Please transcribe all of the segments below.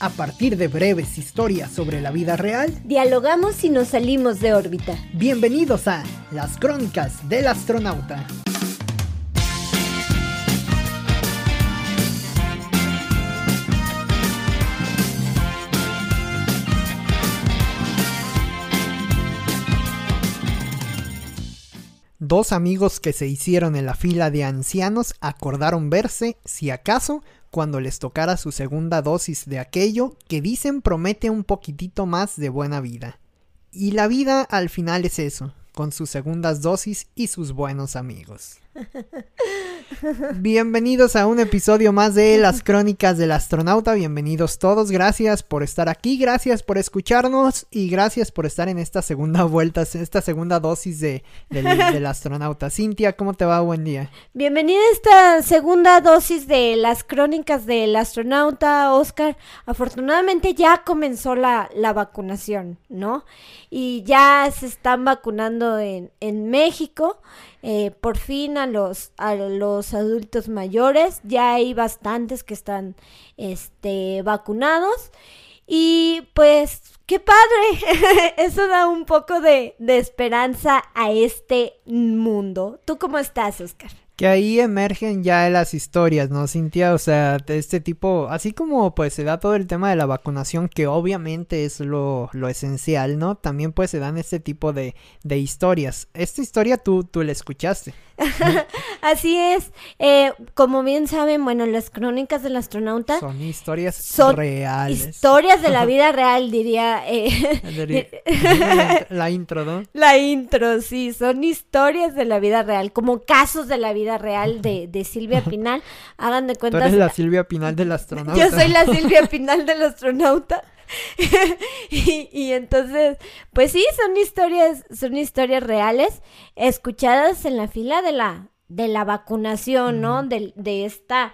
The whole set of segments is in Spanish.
A partir de breves historias sobre la vida real, dialogamos y nos salimos de órbita. Bienvenidos a Las Crónicas del Astronauta. Dos amigos que se hicieron en la fila de ancianos acordaron verse, si acaso, cuando les tocara su segunda dosis de aquello que dicen promete un poquitito más de buena vida. Y la vida al final es eso, con sus segundas dosis y sus buenos amigos. Bienvenidos a un episodio más de Las Crónicas del Astronauta. Bienvenidos todos. Gracias por estar aquí, gracias por escucharnos y gracias por estar en esta segunda vuelta, esta segunda dosis de, del, astronauta. Cintia, ¿cómo te va? Buen día. Bienvenida a esta segunda dosis de Las Crónicas del Astronauta, Oscar. Afortunadamente ya comenzó la, la vacunación, ¿no? Y ya se están vacunando en, en México. Eh, por fin a los, a los adultos mayores. Ya hay bastantes que están este, vacunados. Y pues, qué padre. Eso da un poco de, de esperanza a este mundo. ¿Tú cómo estás, Oscar? Que ahí emergen ya las historias, ¿no, Cintia? O sea, de este tipo, así como pues se da todo el tema de la vacunación, que obviamente es lo, lo esencial, ¿no? También pues se dan este tipo de, de historias. Esta historia tú, tú la escuchaste. Así es. Eh, como bien saben, bueno, las crónicas del astronauta son historias son reales. Historias de la vida real, diría. Eh, la intro, ¿no? La intro, sí, son historias de la vida real, como casos de la vida real de, de Silvia Pinal. Hagan de cuenta. Tú eres la Silvia Pinal del astronauta. Yo soy la Silvia Pinal del astronauta. y, entonces, pues sí, son historias, son historias reales, escuchadas en la fila de la, de la vacunación, ¿no? De, de esta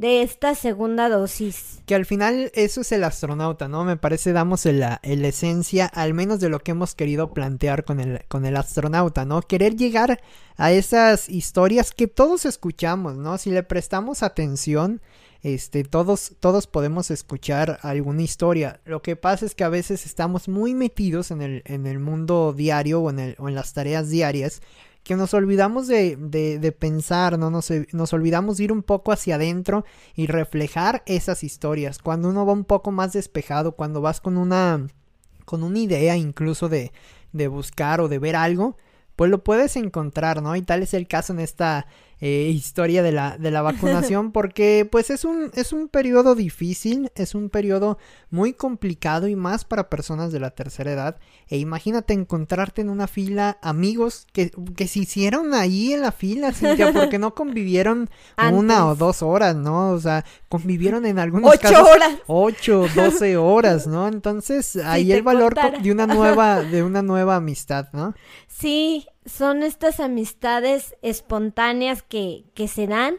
de esta segunda dosis. Que al final eso es el astronauta, ¿no? Me parece damos la, esencia, al menos de lo que hemos querido plantear con el, con el astronauta, ¿no? Querer llegar a esas historias que todos escuchamos, ¿no? Si le prestamos atención, este, todos, todos podemos escuchar alguna historia. Lo que pasa es que a veces estamos muy metidos en el, en el mundo diario o en, el, o en las tareas diarias que nos olvidamos de, de, de pensar, ¿no? Nos, nos, olvidamos de ir un poco hacia adentro y reflejar esas historias. Cuando uno va un poco más despejado, cuando vas con una, con una idea incluso de, de buscar o de ver algo, pues lo puedes encontrar, ¿no? Y tal es el caso en esta eh, historia de la, de la vacunación porque pues es un, es un periodo difícil, es un periodo muy complicado y más para personas de la tercera edad. E imagínate encontrarte en una fila amigos que, que se hicieron ahí en la fila, Cintia, porque no convivieron una o dos horas, ¿no? O sea, convivieron en algunos ocho casos horas. ocho, doce horas, ¿no? Entonces ahí el valor de una nueva, de una nueva amistad, ¿no? Sí, son estas amistades espontáneas que, que se dan,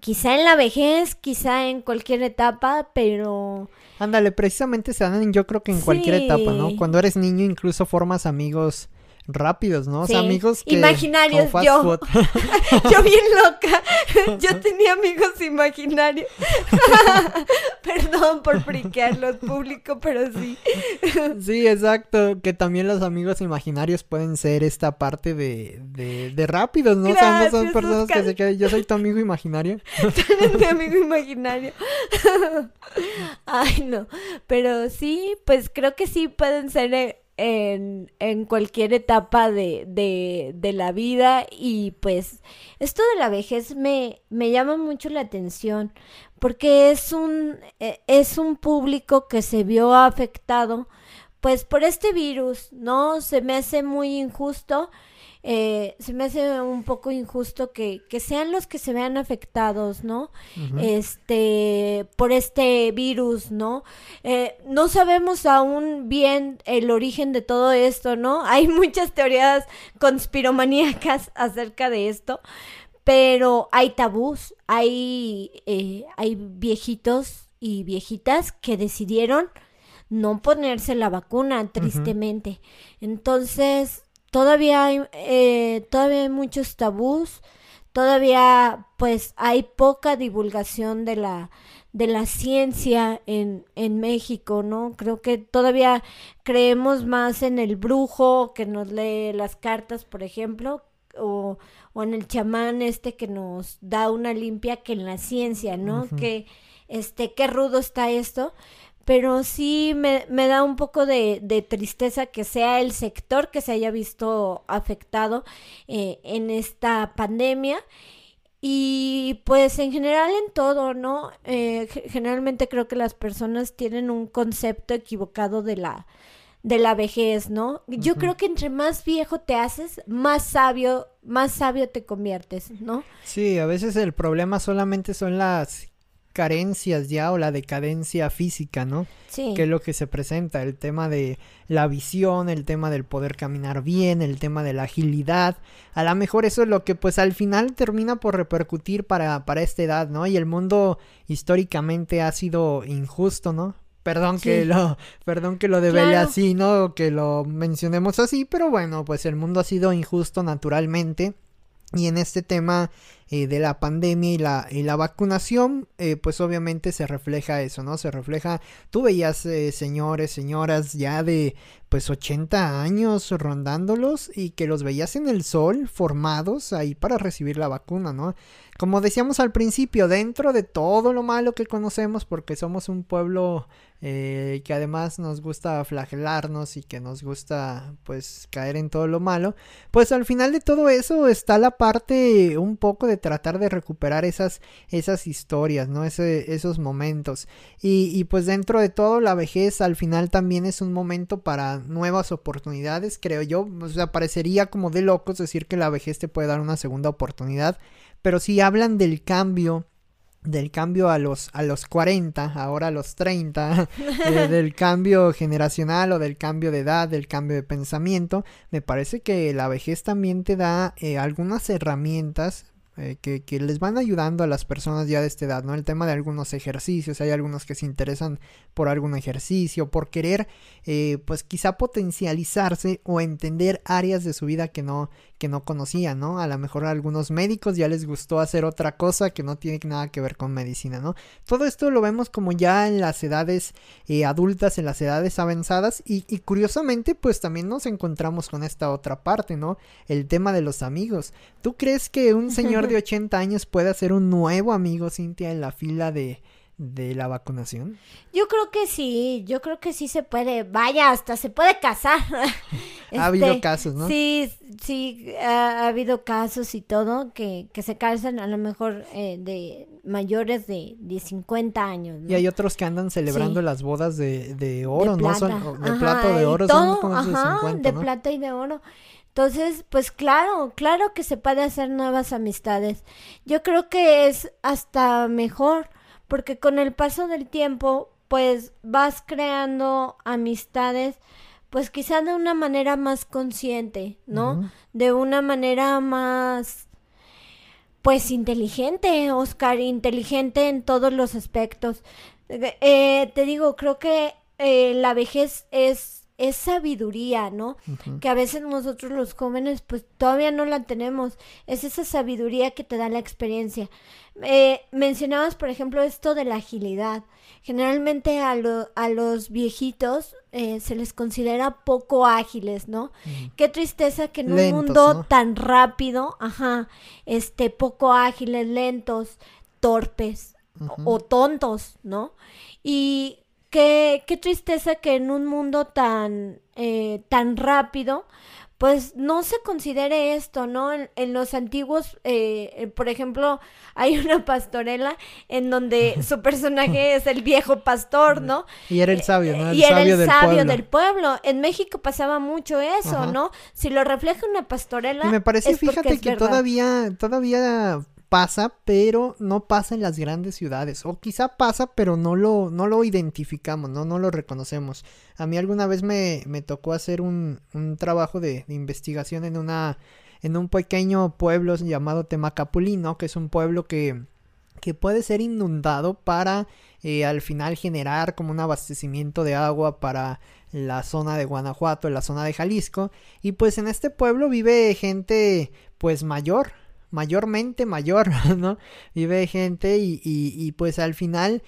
quizá en la vejez, quizá en cualquier etapa, pero... Ándale, precisamente se dan yo creo que en cualquier etapa, ¿no? Cuando eres niño incluso formas amigos rápidos, ¿no? O sea, amigos que... Imaginarios, yo. yo bien loca. Yo tenía amigos imaginarios. Perdón por friquearlos público, pero sí. sí, exacto. Que también los amigos imaginarios pueden ser esta parte de, de, de rápidos, ¿no? Gracias, son personas que se quedan. Yo soy tu amigo imaginario. Tú eres mi amigo imaginario. Ay, no. Pero sí, pues creo que sí pueden ser... En, en cualquier etapa de, de, de, la vida y pues esto de la vejez me, me llama mucho la atención porque es un, e, es un público que se vio afectado pues por este virus, ¿no? Se me hace muy injusto eh, se me hace un poco injusto que, que, sean los que se vean afectados, ¿no? Este, por este virus, ¿no? Eh, no sabemos aún bien el origen de todo esto, ¿no? Hay muchas teorías conspiromaníacas acerca de esto, pero hay tabús, hay, eh, hay viejitos y viejitas que decidieron no ponerse la vacuna, tristemente. Entonces, todavía hay, eh, todavía hay muchos tabús, todavía pues hay poca divulgación de la, de la ciencia en, en México, ¿no? Creo que todavía creemos más en el brujo que nos lee las cartas, por ejemplo, o, o en el chamán este que nos da una limpia que en la ciencia, ¿no? Que, este, qué rudo está esto pero sí me, me da un poco de, de, tristeza que sea el sector que se haya visto afectado eh, en esta pandemia. Y pues en general en todo, ¿no? Eh, generalmente creo que las personas tienen un concepto equivocado de la, de la vejez, ¿no? Yo creo que entre más viejo te haces, más sabio, más sabio te conviertes, ¿no? Sí, a veces el problema solamente son las carencias ya o la decadencia física, ¿no? Sí. Que es lo que se presenta, el tema de la visión, el tema del poder caminar bien, el tema de la agilidad. A lo mejor eso es lo que pues al final termina por repercutir para, para esta edad, ¿no? Y el mundo históricamente ha sido injusto, ¿no? Perdón que lo, perdón que lo devele así, ¿no? Que lo mencionemos así, pero bueno, pues el mundo ha sido injusto naturalmente. Y en este tema eh, de la pandemia y la, y la vacunación, eh, pues obviamente se refleja eso, ¿no? Se refleja, tú veías eh, señores, señoras ya de pues 80 años rondándolos y que los veías en el sol formados ahí para recibir la vacuna, ¿no? Como decíamos al principio, dentro de todo lo malo que conocemos, porque somos un pueblo eh, que además nos gusta flagelarnos y que nos gusta pues caer en todo lo malo, pues al final de todo eso está la parte un poco de tratar de recuperar esas, esas historias, ¿no? Ese, esos momentos. Y, y pues dentro de todo la vejez al final también es un momento para nuevas oportunidades, creo yo. O sea, parecería como de locos decir que la vejez te puede dar una segunda oportunidad, pero si hablan del cambio del cambio a los, a los 40, ahora a los 30, eh, del cambio generacional o del cambio de edad, del cambio de pensamiento, me parece que la vejez también te da eh, algunas herramientas eh, que, que, les van ayudando a las personas ya de esta edad, ¿no? El tema de algunos ejercicios, hay algunos que se interesan por algún ejercicio, por querer, eh, pues quizá potencializarse o entender áreas de su vida que no, que no conocían, ¿no? A lo mejor a algunos médicos ya les gustó hacer otra cosa que no tiene nada que ver con medicina, ¿no? Todo esto lo vemos como ya en las edades eh, adultas, en las edades avanzadas y, y curiosamente pues también nos encontramos con esta otra parte, ¿no? El tema de los amigos. ¿Tú crees que un señor de 80 años puede hacer un nuevo amigo, Cintia, en la fila de, de la vacunación? Yo creo que sí, yo creo que sí se puede, vaya, hasta se puede casar. ha habido este, casos, ¿no? Sí, sí, ha, ha, habido casos y todo que, que se casan a lo mejor eh, de mayores de, de 50 años. ¿no? Y hay otros que andan celebrando sí. las bodas de, de oro, de ¿no? Son, de ajá, plata o de oro, todo, son ajá, 50, de ¿no? plata y de oro. Entonces, pues claro, claro que se puede hacer nuevas amistades. Yo creo que es hasta mejor, porque con el paso del tiempo, pues vas creando amistades, pues quizá de una manera más consciente, ¿no? Uh -huh. De una manera más, pues inteligente, Oscar, inteligente en todos los aspectos. Eh, te digo, creo que eh, la vejez es es sabiduría, ¿no? Uh -huh. Que a veces nosotros los jóvenes pues todavía no la tenemos. Es esa sabiduría que te da la experiencia. Eh, mencionabas, por ejemplo, esto de la agilidad. Generalmente a, lo, a los viejitos eh, se les considera poco ágiles, ¿no? Uh -huh. Qué tristeza que en lentos, un mundo ¿no? tan rápido, ajá, este, poco ágiles, lentos, torpes uh -huh. o tontos, ¿no? Y Qué, qué tristeza que en un mundo tan, eh, tan rápido, pues no se considere esto, ¿no? En, en los antiguos, eh, por ejemplo, hay una pastorela en donde su personaje es el viejo pastor, ¿no? Y era el sabio, ¿no? El y era el del sabio pueblo. del pueblo. En México pasaba mucho eso, Ajá. ¿no? Si lo refleja una pastorela. Y me parece, fíjate que verdad. todavía, todavía pasa, pero no pasa en las grandes ciudades. O quizá pasa, pero no lo, no lo identificamos, ¿no? no lo reconocemos. A mí alguna vez me, me tocó hacer un, un trabajo de, investigación en una en un pequeño pueblo llamado Temacapulino, que es un pueblo que, que puede ser inundado para eh, al final generar como un abastecimiento de agua para la zona de Guanajuato, la zona de Jalisco. Y pues en este pueblo vive gente pues mayor, mayormente mayor, ¿no? Vive gente y, y, y, pues al final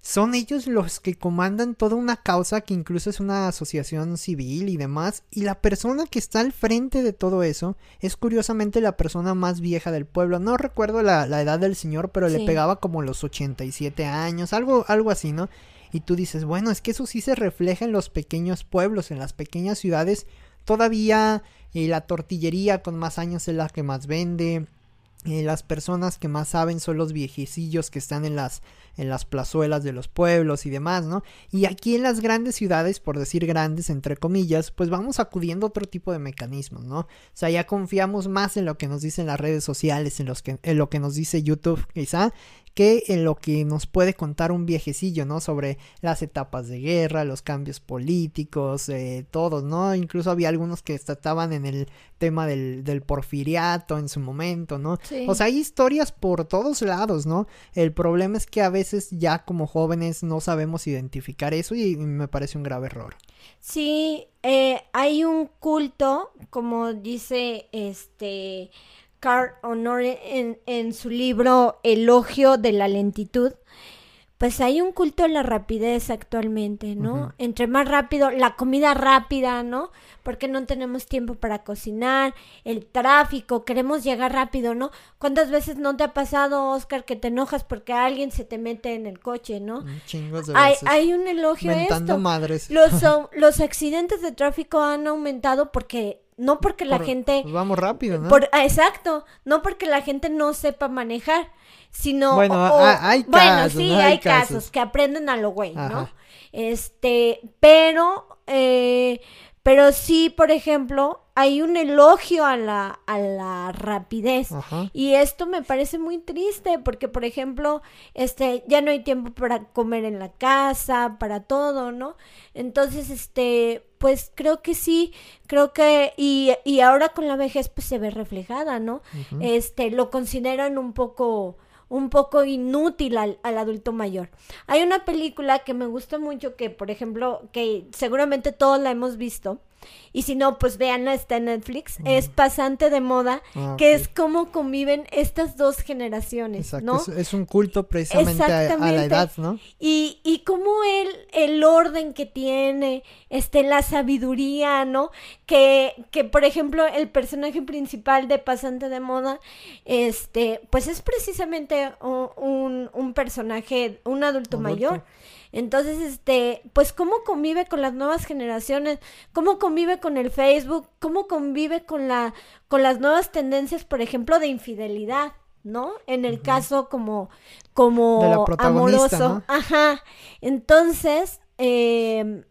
son ellos los que comandan toda una causa que incluso es una asociación civil y demás. Y la persona que está al frente de todo eso es curiosamente la persona más vieja del pueblo. No recuerdo la, la edad del señor, pero le pegaba como los 87 años, algo, algo así, ¿no? Y tú dices, bueno, es que eso sí se refleja en los pequeños pueblos, en las pequeñas ciudades. Todavía eh, la tortillería con más años es la que más vende. Eh, las personas que más saben son los viejecillos que están en las en las plazuelas de los pueblos y demás, ¿no? Y aquí en las grandes ciudades, por decir grandes entre comillas, pues vamos acudiendo a otro tipo de mecanismos, ¿no? O sea, ya confiamos más en lo que nos dicen las redes sociales, en, los que, en lo que nos dice YouTube, quizá, que en lo que nos puede contar un viejecillo, ¿no? Sobre las etapas de guerra, los cambios políticos, eh, todos, ¿no? Incluso había algunos que estaban en el tema del, del porfiriato en su momento, ¿no? Sí. O sea, hay historias por todos lados, ¿no? El problema es que a veces ya como jóvenes no sabemos identificar eso y me parece un grave error. Sí, eh, hay un culto, como dice este Carl Honore en, en su libro Elogio de la lentitud, pues hay un culto a la rapidez actualmente, ¿no? Entre más rápido, la comida rápida, ¿no? Porque no tenemos tiempo para cocinar, el tráfico, queremos llegar rápido, ¿no? ¿Cuántas veces no te ha pasado, Oscar, que te enojas porque alguien se te mete en el coche, ¿no? Chingos de Hay, veces. hay un elogio a esto. madres. Los, los accidentes de tráfico han aumentado porque, no porque la Por- gente, pues vamos rápido, ¿no? por, ah, exacto, no porque la gente no sepa manejar, sino, Bueno, o- ha- hay bueno, casos, sí, ¿no? hay, Hay casos. casos. que aprenden a lo güey, ¿no? Este, pero, eh, pero sí, por ejemplo, hay un elogio a la, a la rapidez. Ajá. Y esto me parece muy triste porque, por ejemplo, este, ya no hay tiempo para comer en la casa, para todo, ¿no? Entonces, este, pues creo que sí, creo que, y, y ahora con la vejez pues se ve reflejada, ¿no? Este, lo consideran un poco, un poco inútil al, al adulto mayor. Hay una película que me gusta mucho que, por ejemplo, que seguramente todos la hemos visto. Y si no, pues véanla, está en Netflix. Es Pasante de Moda, Ah, que es cómo conviven estas dos generaciones, Exacto, ¿no? es, es un culto precisamente a- a, la edad, ¿no? Y, y cómo él, el orden que tiene, este, la sabiduría, ¿no? Que, que, por ejemplo, el personaje principal de Pasante de Moda, este, pues es precisamente un, un personaje, un adulto Adulto. mayor. Entonces, este, pues cómo convive con las nuevas generaciones, cómo convive con el Facebook, cómo convive con la, con las nuevas tendencias, por ejemplo, de infidelidad, ¿no? En el caso como, como De la protagonista, amoroso. ¿no? Ajá. Entonces, eh,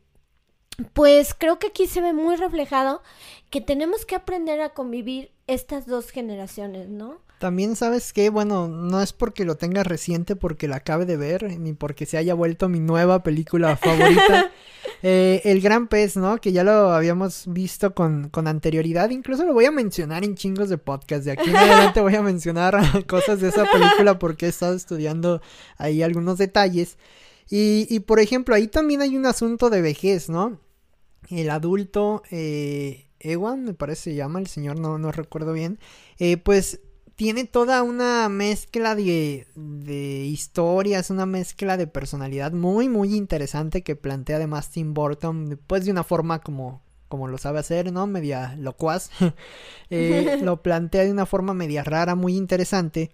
pues creo que aquí se ve muy reflejado que tenemos que aprender a convivir estas dos generaciones, ¿no? También sabes que, bueno, no es porque lo tenga reciente, porque la acabe de ver, ni porque se haya vuelto mi nueva película favorita. Eh, el Gran Pez, ¿no? Que ya lo habíamos visto con, con anterioridad. Incluso lo voy a mencionar en chingos de podcast. De aquí en adelante voy a mencionar cosas de esa película porque he estado estudiando ahí algunos detalles. Y, y por ejemplo, ahí también hay un asunto de vejez, ¿no? El adulto, eh, Ewan, me parece se llama el señor, no, no recuerdo bien. Eh, pues tiene toda una mezcla de, de historias, una mezcla de personalidad muy, muy interesante que plantea además Tim Burton, pues de una forma como, como lo sabe hacer, ¿no? Media locuaz. Eh, lo plantea de una forma media rara, muy interesante,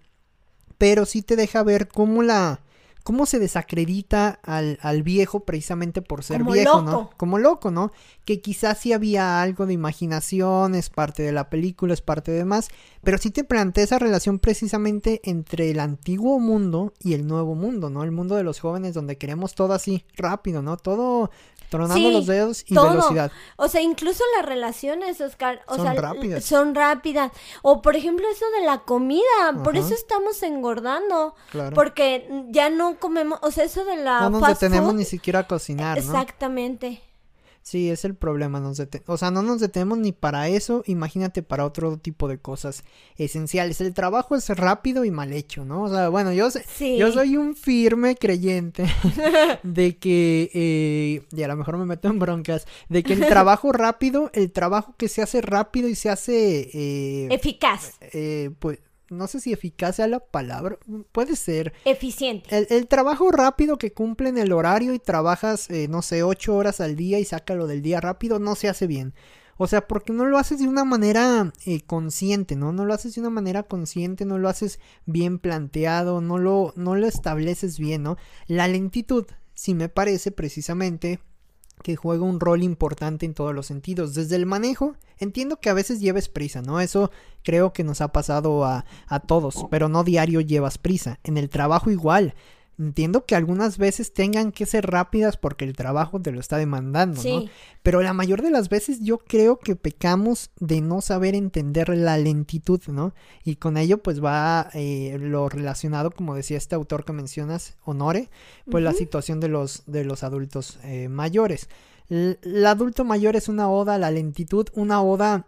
pero sí te deja ver cómo la... cómo se desacredita al, al viejo precisamente por ser Como viejo, ¿no? loco. Como loco, ¿no? Que quizás sí había algo de imaginación, es parte de la película, es parte de demás, pero sí te plantea esa relación precisamente entre el antiguo mundo y el nuevo mundo, ¿no? El mundo de los jóvenes donde queremos todo así rápido, ¿no? Todo tronando Sí, los dedos y todo. velocidad. O sea, incluso las relaciones, Oscar, o Son sea, rápidas. son rápidas. O por ejemplo eso de la comida, por eso estamos engordando, Claro. porque ya no comemos, o sea, eso de la no nos fast detenemos food, ni siquiera a cocinar, ¿no? Sí, es el problema, nos o sea, no nos detenemos ni para eso, imagínate para otro tipo de cosas esenciales. El trabajo es rápido y mal hecho, ¿no? O sea, bueno, yo sé, Sí. yo soy un firme creyente de que, eh, y a lo mejor me meto en broncas, de que el trabajo rápido, el trabajo que se hace rápido y se hace, eh, Eficaz. eh, pues, no sé si eficaz sea la palabra, puede ser. Eficiente. El, el trabajo rápido que cumple en el horario y trabajas, eh, no sé, ocho horas al día y sácalo del día rápido, no se hace bien. O sea, porque no lo haces de una manera eh, consciente, ¿no? No lo haces de una manera consciente, no lo haces bien planteado, no lo, no lo estableces bien, ¿no? La lentitud, sí me parece precisamente que juega un rol importante en todos los sentidos. Desde el manejo, entiendo que a veces lleves prisa, ¿no? Eso creo que nos ha pasado a, a todos, pero no diario llevas prisa. En el trabajo igual. Entiendo que algunas veces tengan que ser rápidas porque el trabajo te lo está demandando, ¿no? Pero la mayor de las veces yo creo que pecamos de no saber entender la lentitud, ¿no? Y con ello pues va eh, lo relacionado, como decía este autor que mencionas, Honore, pues la situación de los, de los adultos eh, mayores. el adulto mayor es una oda a la lentitud, una oda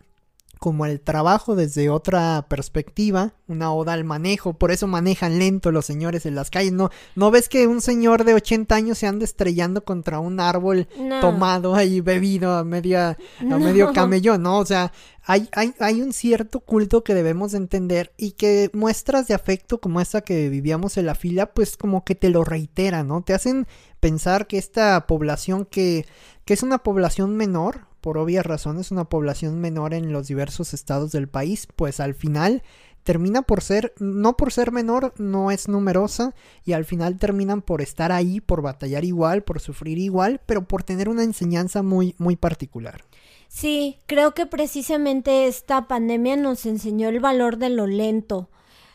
como el trabajo desde otra perspectiva, una oda al manejo, por eso manejan lento los señores en las calles, no no ves que un señor de 80 años se anda estrellando contra un árbol tomado ahí bebido a media a medio camellón, no, o sea, hay, hay, hay un cierto culto que debemos entender y que muestras de afecto como esta que vivíamos en la fila, pues como que te lo reitera, ¿no? Te hacen pensar que esta población que, que es una población menor, por obvias razones una población menor en los diversos estados del país, pues al final termina por ser, no por ser menor, no es numerosa y al final terminan por estar ahí, por batallar igual, por sufrir igual, pero por tener una enseñanza muy, muy particular. Sí, creo que precisamente esta pandemia nos enseñó el valor de lo lento,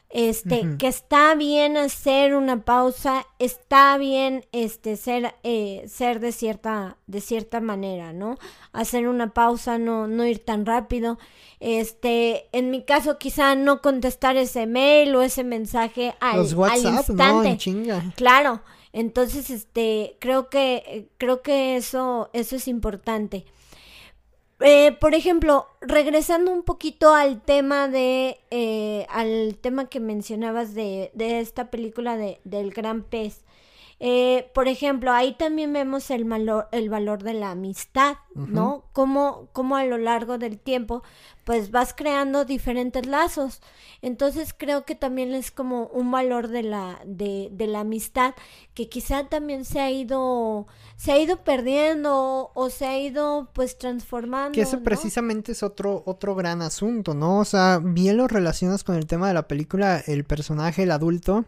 este, que está bien hacer una pausa, está bien, este, ser, eh, ser de cierta, de cierta manera, ¿no? Hacer una pausa, no, no ir tan rápido, este, en mi caso quizá no contestar ese mail o ese mensaje al, Los WhatsApp, instante, chinga. claro, entonces, este, creo que, creo que eso, eso es importante. Eh, por ejemplo, regresando un poquito al tema de, eh, al tema que mencionabas de, de esta película de, del gran pez. Eh, por ejemplo, ahí también vemos el valor, el valor de la amistad, ¿no? Como, como a lo largo del tiempo, pues vas creando diferentes lazos. Entonces creo que también es como un valor de la, de, de la amistad que quizá también se ha ido, se ha ido perdiendo o se ha ido pues transformando. Que eso precisamente es otro, otro gran asunto, ¿no? O sea, bien lo relacionas con el tema de la película, el personaje, el adulto,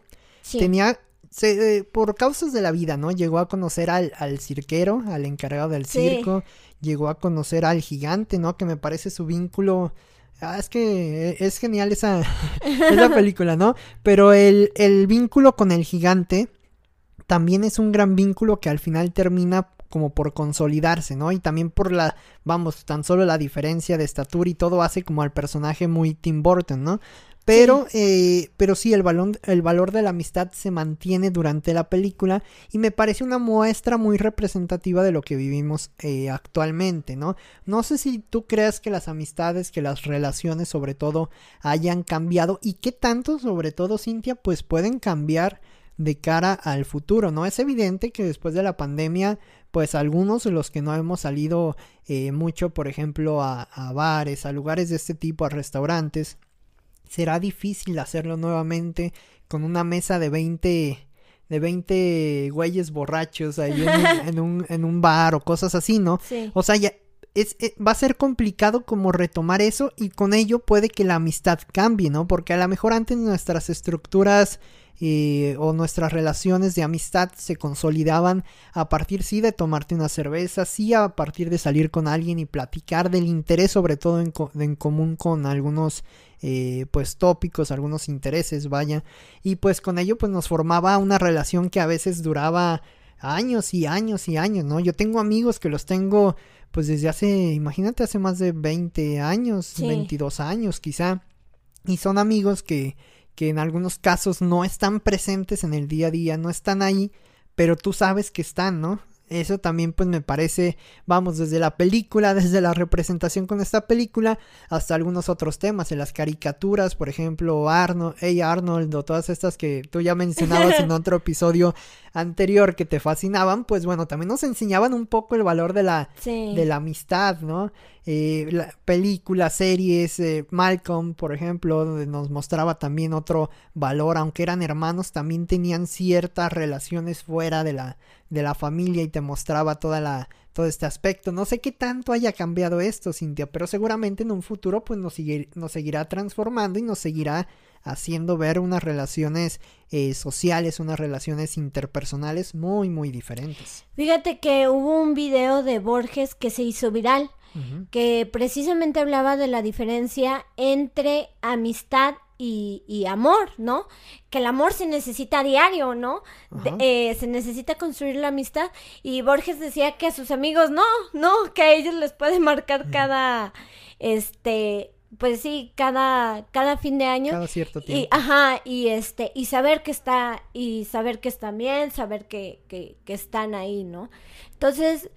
tenía se, eh, por causas de la vida, ¿no? Llegó a conocer al, al cirquero, al encargado del circo, llegó a conocer al gigante, ¿no? Que me parece su vínculo... Ah, es que es genial esa, esa película, ¿no? Pero el, el vínculo con el gigante también es un gran vínculo que al final termina como por consolidarse, ¿no? Y también por la, vamos, tan solo la diferencia de estatura y todo hace como al personaje muy Tim Burton, ¿no? Pero, sí. Eh, pero sí, el, valor, el valor de la amistad se mantiene durante la película y me parece una muestra muy representativa de lo que vivimos eh, actualmente, ¿no? No sé si tú creas que las amistades, que las relaciones sobre todo hayan cambiado y qué tanto sobre todo, Cintia, pues pueden cambiar de cara al futuro, ¿no? Es evidente que después de la pandemia, pues algunos de los que no hemos salido eh, mucho, por ejemplo, a, a bares, a lugares de este tipo, a restaurantes, será difícil hacerlo nuevamente con una mesa de 20 de 20 güeyes borrachos ahí en, en, un, en un bar o cosas así, ¿no? Sí. O sea, ya es, es, va a ser complicado como retomar eso y con ello puede que la amistad cambie, ¿no? Porque a lo mejor antes nuestras estructuras eh, o nuestras relaciones de amistad se consolidaban a partir sí de tomarte una cerveza, sí a partir de salir con alguien y platicar del interés sobre todo en, co en común con algunos eh, pues tópicos, algunos intereses, vaya, y pues con ello pues nos formaba una relación que a veces duraba años y años y años, ¿no? Yo tengo amigos que los tengo pues desde hace, imagínate, hace más de 20 años, sí. 22 años quizá, y son amigos que que en algunos casos no están presentes en el día a día, no están ahí, pero tú sabes que están, ¿no? Eso también pues me parece, vamos, desde la película, desde la representación con esta película, hasta algunos otros temas, en las caricaturas, por ejemplo, Arnold, hey Arnold, o todas estas que tú ya mencionabas en otro episodio anterior que te fascinaban, pues bueno, también nos enseñaban un poco el valor de la, de la amistad, ¿no? Eh, la, películas, series, eh, Malcolm, por ejemplo, donde nos mostraba también otro valor, aunque eran hermanos, también tenían ciertas relaciones fuera de la, de la familia y te mostraba toda la, todo este aspecto. No sé qué tanto haya cambiado esto, Cintia, pero seguramente en un futuro pues nos, nos seguirá transformando y nos seguirá haciendo ver unas relaciones eh, sociales, unas relaciones interpersonales muy, muy diferentes. Fíjate que hubo un video de Borges que se hizo viral, que precisamente hablaba de la diferencia entre amistad y, amor, ¿no? Que el amor se necesita a diario, ¿no? Eh, se necesita construir la amistad. Y Borges decía que a sus amigos no, no, que a ellos les puede marcar cada, este, pues sí, cada, cada fin de año. Cada cierto tiempo. Y, ajá, y este, y saber que está, y saber que están bien, saber que, que, que están ahí, ¿no? Entonces,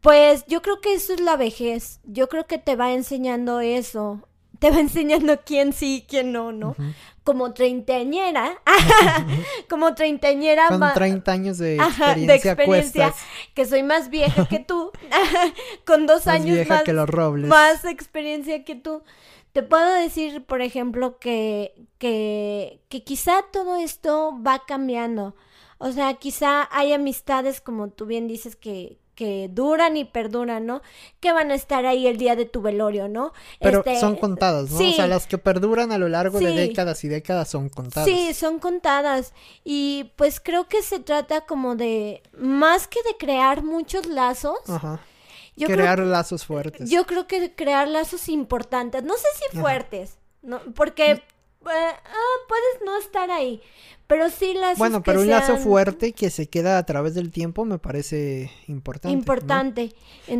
pues yo creo que eso es la vejez. Yo creo que te va enseñando eso. Te va enseñando quién sí y quién no, ¿no? Como treintañera. como treintañera. Con 30 años de experiencia, de experiencia que soy más vieja que tú. con dos más años vieja que los robles. más experiencia que tú. Te puedo decir, por ejemplo, que, que, que quizá todo esto va cambiando. O sea, quizá hay amistades, como tú bien dices, que, que duran y perduran, ¿no? Que van a estar ahí el día de tu velorio, ¿no? Pero este, son contadas, ¿no? O sea, las que perduran a lo largo de décadas y décadas son contadas. Sí, son contadas. Y pues creo que se trata como de, más que de crear muchos lazos. Ajá crear lazos fuertes. Yo creo que crear lazos importantes, no sé si fuertes, no, porque ah, puedes no estar ahí, pero sí lazos Bueno, pero un lazo fuerte que se queda a través del tiempo me parece importante. Importante.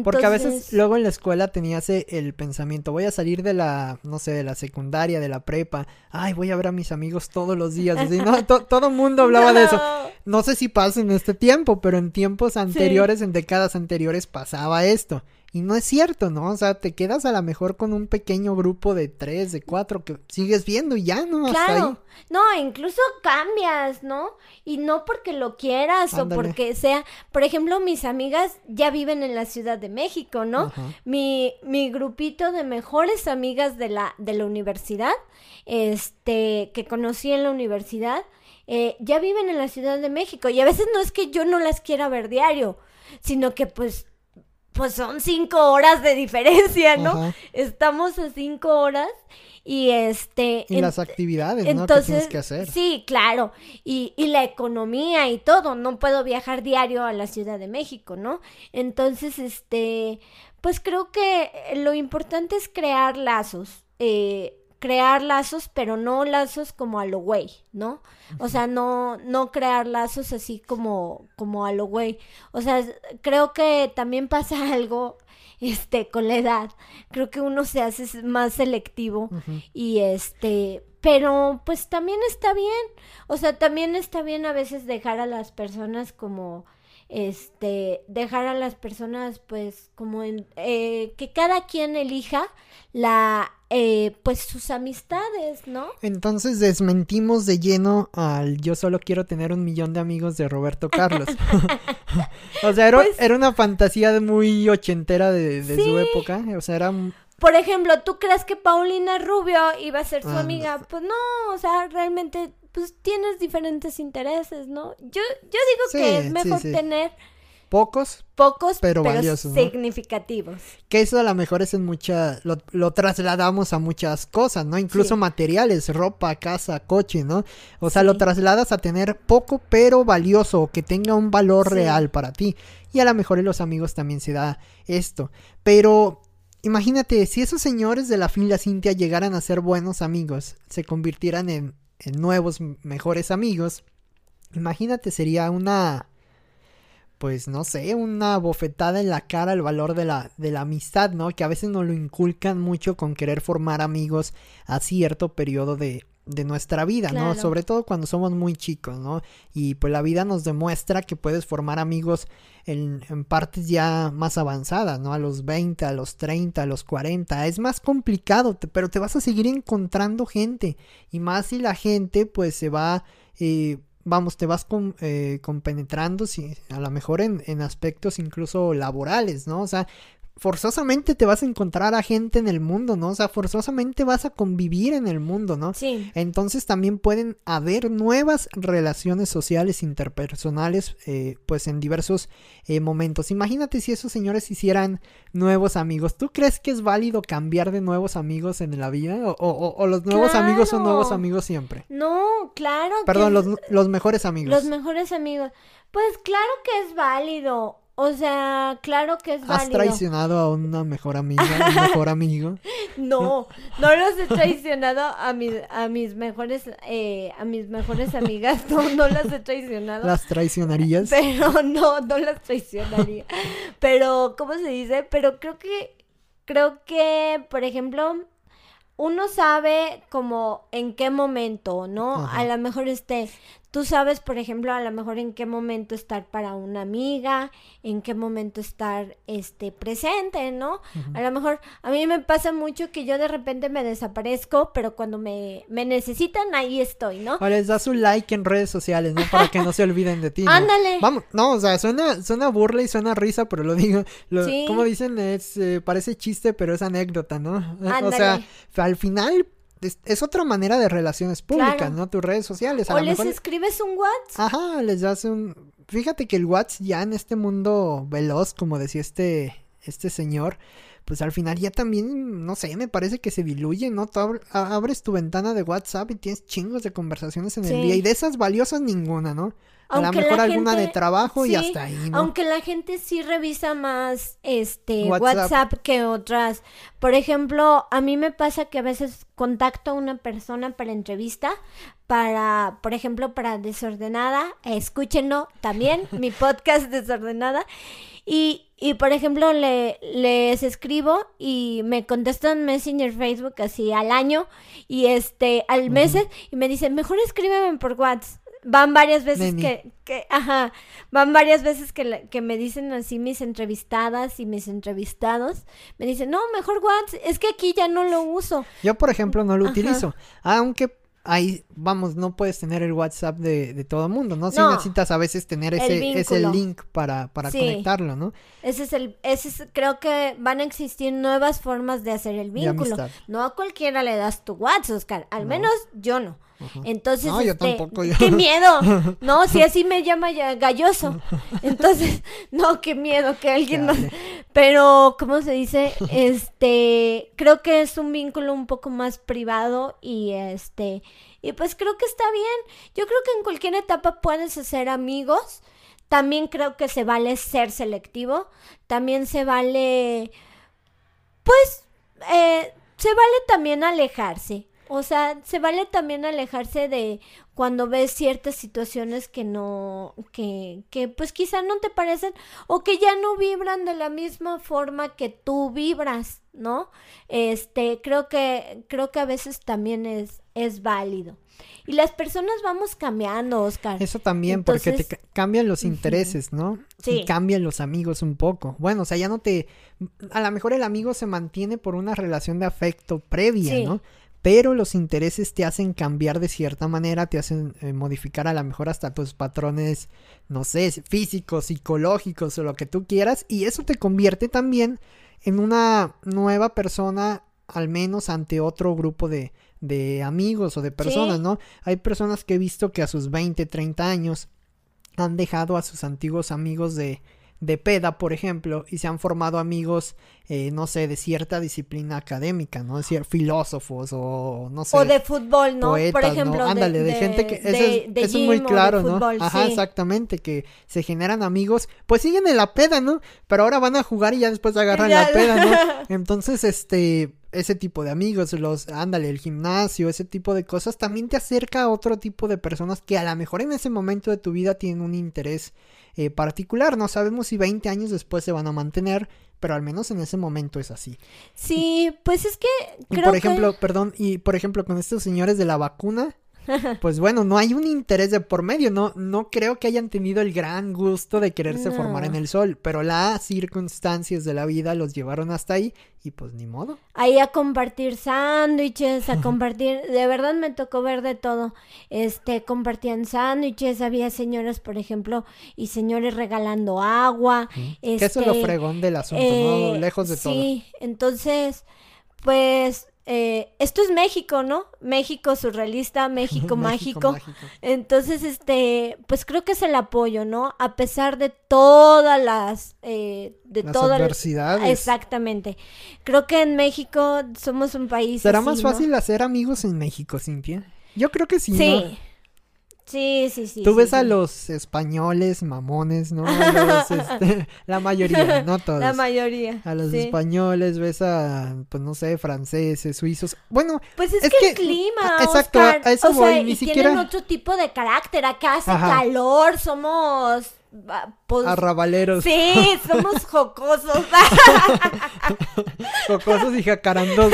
Porque a veces luego en la escuela tenías el pensamiento, voy a salir de la, no sé, de la secundaria, de la prepa, ay, voy a ver a mis amigos todos los días. Así, no, todo el mundo hablaba de eso. No sé si pasa en este tiempo, pero en tiempos anteriores, en décadas anteriores pasaba esto. Y no es cierto, ¿no? O sea, te quedas a lo mejor con un pequeño grupo de tres, de cuatro que sigues viendo y ya, ¿no? claro. No, incluso cambias, ¿no? Y no porque lo quieras o porque sea. Por ejemplo, mis amigas ya viven en la Ciudad de México, ¿no? Mi, mi grupito de mejores amigas de la, de la universidad, este, que conocí en la universidad, eh, ya viven en la Ciudad de México. Y a veces no es que yo no las quiera ver diario, sino que pues pues son cinco horas de diferencia, ¿no? Estamos a cinco horas y este... Y las actividades, entonces, ¿no? Que tienes que hacer. Sí, claro. Y, y la economía y todo. No puedo viajar diario a la Ciudad de México, ¿no? Entonces, este... Pues creo que lo importante es crear lazos. Eh, crear lazos, pero no lazos como a lo güey, ¿no? O sea, no, no crear lazos así como, como a lo güey. O sea, creo que también pasa algo, este, con la edad. Creo que uno se hace más selectivo y este, pero pues también está bien. O sea, también está bien a veces dejar a las personas como este, dejar a las personas, pues, como en, eh, que cada quien elija la, eh, pues, sus amistades, ¿no? Entonces desmentimos de lleno al yo solo quiero tener un millón de amigos de Roberto Carlos. o sea, era, pues era, una fantasía muy ochentera de, su época, o sea, era por ejemplo, ¿tú crees que Paulina Rubio iba a ser su amiga? Pues no, o sea, realmente pues tienes diferentes intereses, ¿no? Yo, yo digo que es mejor tener pocos, pocos, pero, valiosos, significativos. Que eso a lo mejor es en mucha, lo, trasladamos a muchas cosas, ¿no? Incluso materiales, ropa, casa, coche, ¿no? O sea, lo trasladas a tener poco pero valioso, que tenga un valor real para ti. Y a lo mejor en los amigos también se da esto. Pero imagínate, si esos señores de la fila Cintia llegaran a ser buenos amigos, se convirtieran en nuevos, mejores amigos, imagínate, sería una, pues no sé, una bofetada en la cara el valor de la, de la amistad, ¿no? Que a veces nos lo inculcan mucho con querer formar amigos a cierto periodo de, de nuestra vida, ¿no? Sobre todo cuando somos muy chicos, ¿no? Y pues la vida nos demuestra que puedes formar amigos en, en partes ya más avanzadas, ¿no? A los 20, a los 30, a los 40. Es más complicado, pero te vas a seguir encontrando gente. Y más si la gente pues se va... eh, Vamos, te vas con, eh, compenetrando, si, a lo mejor en, en aspectos incluso laborales, ¿no? O sea, forzosamente te vas a encontrar a gente en el mundo, ¿no? O sea, forzosamente vas a convivir en el mundo, ¿no? Sí. Entonces también pueden haber nuevas relaciones sociales interpersonales, eh, pues en diversos eh, momentos. Imagínate si esos señores hicieran nuevos amigos. ¿Tú crees que es válido cambiar de nuevos amigos en la vida? ¿O, o- o los nuevos amigos son nuevos amigos siempre? No, claro. Perdón, los mejores amigos. Los mejores amigos. Pues claro que es válido. O sea, claro que es ¿Has válido. traicionado a una mejor amiga, un mejor amigo? No, no los he traicionado a mis, a mis mejores, eh, a mis mejores amigas. No, no las he traicionado. ¿Las traicionarías? Pero no, no las traicionaría. Pero, ¿cómo se dice? Pero creo que, creo que, por ejemplo, uno sabe como en qué momento, ¿no? Ajá. A lo mejor este, tú sabes, por ejemplo, a lo mejor en qué momento estar para una amiga, en qué momento estar, este, presente, ¿no? A lo mejor a mí me pasa mucho que yo de repente me desaparezco, pero cuando me, me necesitan, ahí estoy, ¿no? O les das un like en redes sociales, ¿no? Para que no se olviden de ti. ¿no? Ándale. Vamos, no, o sea, suena, suena burla y suena risa, pero lo digo. Lo, Sí. Como dicen, es, eh, parece chiste, pero es anécdota, ¿no? O sea, al final es, otra manera de relaciones públicas, Claro. ¿no? Tus redes sociales. A O lo les mejor. escribes un WhatsApp. Ajá, les das un. Fíjate que el WhatsApp ya en este mundo veloz, como decía este, este señor, pues al final ya también, no sé, me parece que se diluye, ¿no? Tú abres tu ventana de WhatsApp y tienes chingos de conversaciones en el día y de esas valiosas ninguna, ¿no? A lo mejor la alguna de trabajo y hasta ahí, ¿no? Aunque la gente sí revisa más este WhatsApp. WhatsApp. que otras. Por ejemplo, a mí me pasa que a veces contacto a una persona para entrevista, para, por ejemplo, para Desordenada, escúchenlo también, mi podcast Desordenada. Y, y por ejemplo, le, les escribo y me contestan Messenger Facebook así al año y este al meses y me dicen, mejor escríbeme por WhatsApp. Van varias veces que, que, ajá, van varias veces que, que me dicen así mis entrevistadas y mis entrevistados. Me dicen, no, mejor WhatsApp, es que aquí ya no lo uso. Yo, por ejemplo, no lo Ajá. utilizo. Aunque ahí, vamos, no puedes tener el WhatsApp de, de todo mundo, ¿no? Si No. necesitas a veces tener El ese, link para, para Sí. conectarlo, ¿no? Ese es el, ese es, creo que van a existir nuevas formas de hacer el vínculo. No a cualquiera le das tu WhatsApp, Oscar. Al No. menos yo no. Entonces, No, yo este, tampoco, yo. qué miedo. No, si así me llama ya galloso. Entonces, no, qué miedo que alguien no. Chale. Pero, ¿cómo se dice? Este, creo que es un vínculo un poco más privado y este, y pues creo que está bien. Yo creo que en cualquier etapa puedes hacer amigos. También creo que se vale ser selectivo. También se vale, pues, eh, se vale también alejarse. O sea, se vale también alejarse de cuando ves ciertas situaciones que no, que, que pues quizá no te parecen o que ya no vibran de la misma forma que tú vibras, ¿no? Este, creo que, creo que a veces también es, es válido. Y las personas vamos cambiando, Oscar. Eso también, porque te cambian los intereses, ¿no? Sí. Y cambian los amigos un poco. Bueno, o sea, ya no te... A lo mejor el amigo se mantiene por una relación de afecto previa, Sí. ¿no? Pero los intereses te hacen cambiar de cierta manera, te hacen eh, modificar a lo mejor hasta tus patrones, no sé, físicos, psicológicos o lo que tú quieras. Y eso te convierte también en una nueva persona, al menos ante otro grupo de, de amigos o de personas, Sí. ¿no? Hay personas que he visto que a sus 20, 30 años han dejado a sus antiguos amigos de, de peda, por ejemplo, y se han formado amigos, eh, no sé, de cierta disciplina académica, ¿no? Decir, filósofos o no sé. O de fútbol, ¿no? poetas, Por ¿no? ejemplo, Ándale, de, gente que... Eso, de- es, de eso es muy claro, ¿no? fútbol, Ajá, sí. exactamente, que se generan amigos, pues siguen en la peda, ¿no? Pero ahora van a jugar y ya después agarran Ya. la peda, ¿no? Entonces, este... ese tipo de amigos, los, ándale, el gimnasio, ese tipo de cosas, también te acerca a otro tipo de personas que a lo mejor en ese momento de tu vida tienen un interés eh, particular. No sabemos si 20 años después se van a mantener, pero al menos en ese momento es así. Sí, pues es que Y por ejemplo, que... perdón, y por ejemplo con estos señores de la vacuna, pues bueno, no hay un interés de por medio, no, no creo que hayan tenido el gran gusto de quererse No. formar en el sol, pero las circunstancias de la vida los llevaron hasta ahí y pues ni modo. ahí a compartir sándwiches, a compartir, de verdad me tocó ver de todo. Este, compartían sándwiches, había señoras, por ejemplo, y señores regalando agua. que eso es lo este, fregón del asunto, eh, ¿no? Lejos de todo. Sí, entonces, pues, eh, esto es México, ¿no? México surrealista, México, mágico. Entonces, este, pues creo que es el apoyo, ¿no? A pesar de todas las, eh, de Las todas adversidades. Exactamente. Creo que en México somos un país. ¿Será así, más ¿no? fácil hacer amigos en México, Cintia? Yo creo que sí, Sí. ¿no? Sí, sí, sí. Tú sí, ves a los españoles mamones, ¿no? A los, este, la mayoría, no todos. La mayoría. A los sí. españoles, ves a, pues no sé, franceses, suizos. Bueno, Pues es, Es que, que- el clima, ah, exacto, Oscar, a eso o sea, y tienen otro tipo de carácter. Acá hace Ajá. calor, somos... ah, pues, arrabaleros, Sí, somos jocosos. jocosos y jacarandosos.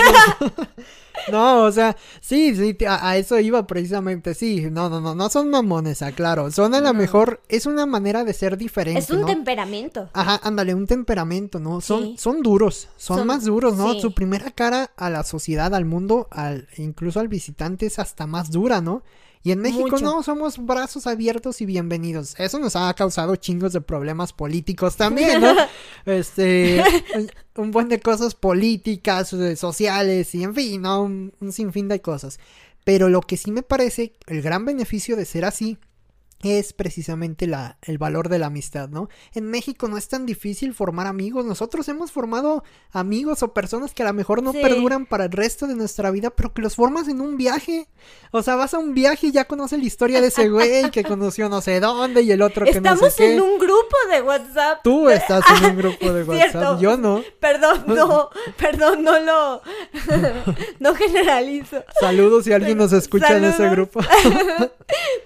No, o sea, sí, sí, a, a eso iba precisamente, sí. No, no, no, no son mamones, aclaro. Son a lo No. mejor, es una manera de ser diferente, es un ¿no? temperamento. Ajá, ándale, un temperamento, ¿no? Son, Sí. son duros, son, Son- más duros, ¿no? sí. Su primera cara a la sociedad, al mundo, al, incluso al visitante es hasta más dura, ¿no? Y en México Mucho. no, somos brazos abiertos y bienvenidos. Eso nos ha causado chingos de problemas políticos también, ¿no? este, un buen de cosas políticas, eh, sociales y en fin, ¿no? Un, un sinfín de cosas. Pero lo que sí me parece, el gran beneficio de ser así es precisamente la, el valor de la amistad, ¿no? En México no es tan difícil formar amigos. Nosotros hemos formado amigos o personas que a lo mejor no Sí. perduran para el resto de nuestra vida, pero que los formas en un viaje. O sea, vas a un viaje y ya conoces la historia de ese güey que conoció no sé dónde y el otro que no Estamos sé qué. en un grupo de WhatsApp. Tú estás en un grupo de WhatsApp, cierto. yo no. Perdón, no, perdón, no lo, no generalizo. Saludos si alguien nos escucha en ese grupo.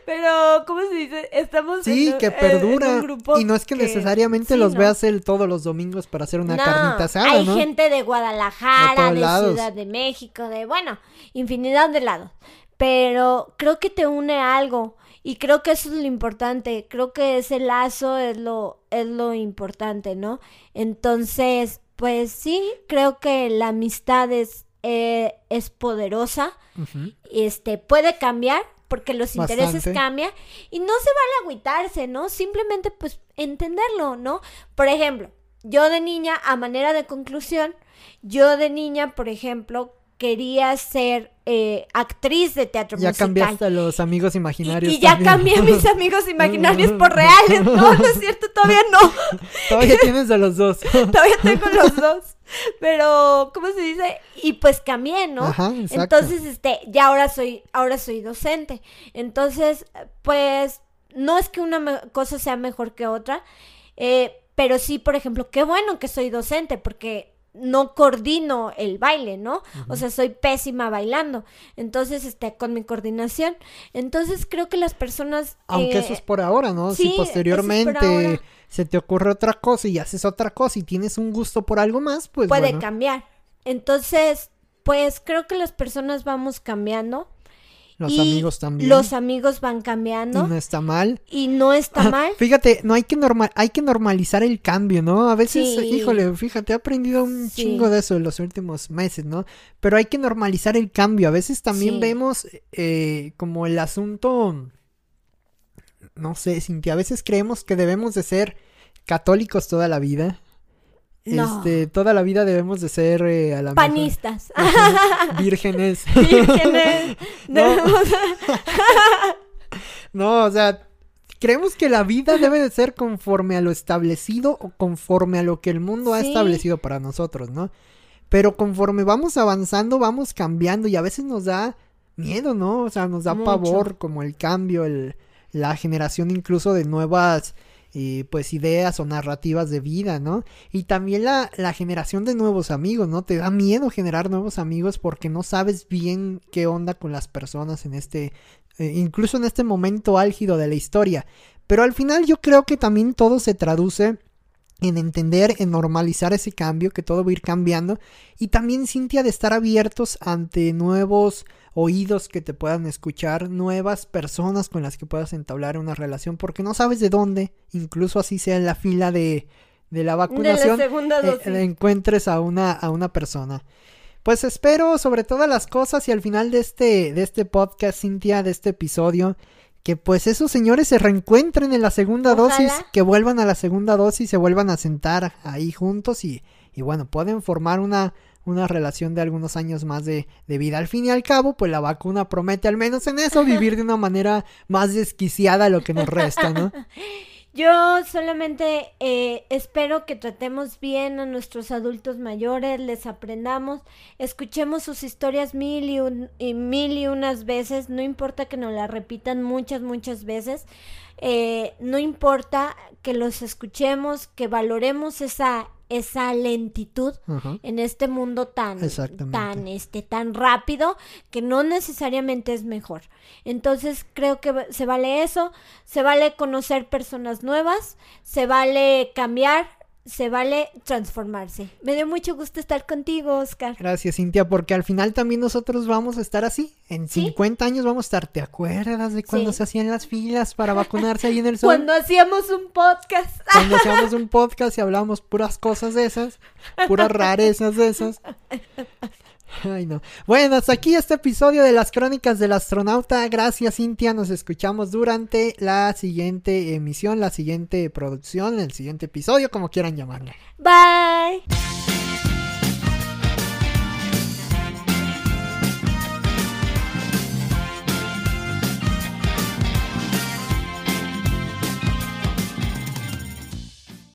Pero, ¿cómo se dice? Estamos Sí, en, que en perdura. un grupo Y no es que, necesariamente sí, los ¿no? veas él todos los domingos para hacer una No, carnita asada, hay ¿no? gente de Guadalajara, de. Ciudad de México, de, bueno, infinidad de lados. Pero creo que te une algo. Y creo que eso es lo importante. Creo que ese lazo es lo, es lo importante, ¿no? Entonces, pues sí, creo que la amistad es, eh, es poderosa. Ujú. Este, puede cambiar porque los intereses cambian y no se vale agüitarse, ¿no? Simplemente pues entenderlo, ¿no? Por ejemplo, yo de niña, a manera de conclusión, yo de niña, por ejemplo, quería ser eh, actriz de teatro Ya musical. cambiaste a los amigos imaginarios. y ya cambié a mis amigos imaginarios por reales. No, no es cierto, todavía no. Todavía tienes de los dos. Todavía tengo los dos. Pero, ¿cómo se dice? Y pues cambié, ¿no? Ajá, exacto. Entonces, este, ya ahora soy, ahora soy docente. Entonces, pues, no es que una cosa sea mejor que otra, eh, pero sí, por ejemplo, qué bueno que soy docente, porque no coordino el baile, ¿no? O sea, soy pésima bailando. Entonces, este, con mi coordinación. Entonces, creo que las personas. Aunque eh, eso es por ahora, ¿no? sí, si es posteriormente se te ocurre otra cosa y haces otra cosa y tienes un gusto por algo más, pues puede bueno. cambiar. Entonces, pues creo que las personas vamos cambiando. Los y amigos también. Los amigos van Y cambiando. no está mal. Y no está mal. Fíjate, no hay que normal, hay que normalizar el cambio, ¿no? A veces, Sí. híjole, fíjate, he aprendido un Sí. chingo de eso en los últimos meses, ¿no? Pero hay que normalizar el cambio. A veces también Sí. vemos eh, como el asunto, no sé, Cintia, a veces creemos que debemos de ser católicos toda la vida. No. Este, toda la vida debemos de ser eh, a la mejor- Panistas. vírgenes. Vírgenes. No. O sea, creemos que la vida debe de ser conforme a lo establecido o conforme a lo que el mundo ha establecido para nosotros, ¿no? Pero conforme vamos avanzando, vamos cambiando y a veces nos da miedo, ¿no? O sea, nos da Mucho. pavor como el cambio, el, la generación incluso de nuevas eh, pues ideas o narrativas de vida, ¿no? Y también la, la generación de nuevos amigos, ¿no? Te da miedo generar nuevos amigos porque no sabes bien qué onda con las personas en este, eh, incluso en este momento álgido de la historia. Pero al final yo creo que también todo se traduce en entender, en normalizar ese cambio, que todo va a ir cambiando. Y también, Cintia, de estar abiertos ante nuevos oídos que te puedan escuchar, nuevas personas con las que puedas entablar una relación, porque no sabes de dónde, incluso así sea en la fila de, de la vacunación, eh, encuentres a una, a una persona. Pues espero sobre todas las cosas y al final de este, de este podcast, Cintia, de este episodio, que pues esos señores se reencuentren en la segunda dosis, que vuelvan a la segunda dosis, se vuelvan a sentar ahí juntos y, y bueno, pueden formar una, una relación de algunos años más de, de, vida. Al fin y al cabo, pues la vacuna promete al menos en eso vivir de una manera más desquiciada lo que nos resta, ¿no? Yo solamente eh, espero que tratemos bien a nuestros adultos mayores, les aprendamos, escuchemos sus historias mil y, y mil y unas veces, no importa que nos las repitan muchas, muchas veces, eh, no importa que los escuchemos, que valoremos esa esa lentitud en este mundo tan tan este tan rápido que no necesariamente es mejor. Entonces creo que se vale eso, se vale conocer personas nuevas, se vale cambiar, se vale transformarse. Me dio mucho gusto estar contigo, Oscar. Gracias, Cintia, porque al final también nosotros vamos a estar así. En 50 años vamos a estar. ¿Te acuerdas de cuando se hacían las filas para vacunarse ahí en el sol? Cuando hacíamos un podcast. Cuando hacíamos un podcast y hablábamos puras cosas de esas, puras rarezas de esas. Ay, no. Bueno, hasta aquí este episodio de las crónicas del astronauta. Gracias, Cintia. Nos escuchamos durante la siguiente emisión, la siguiente producción, el siguiente episodio, como quieran llamarlo. Bye.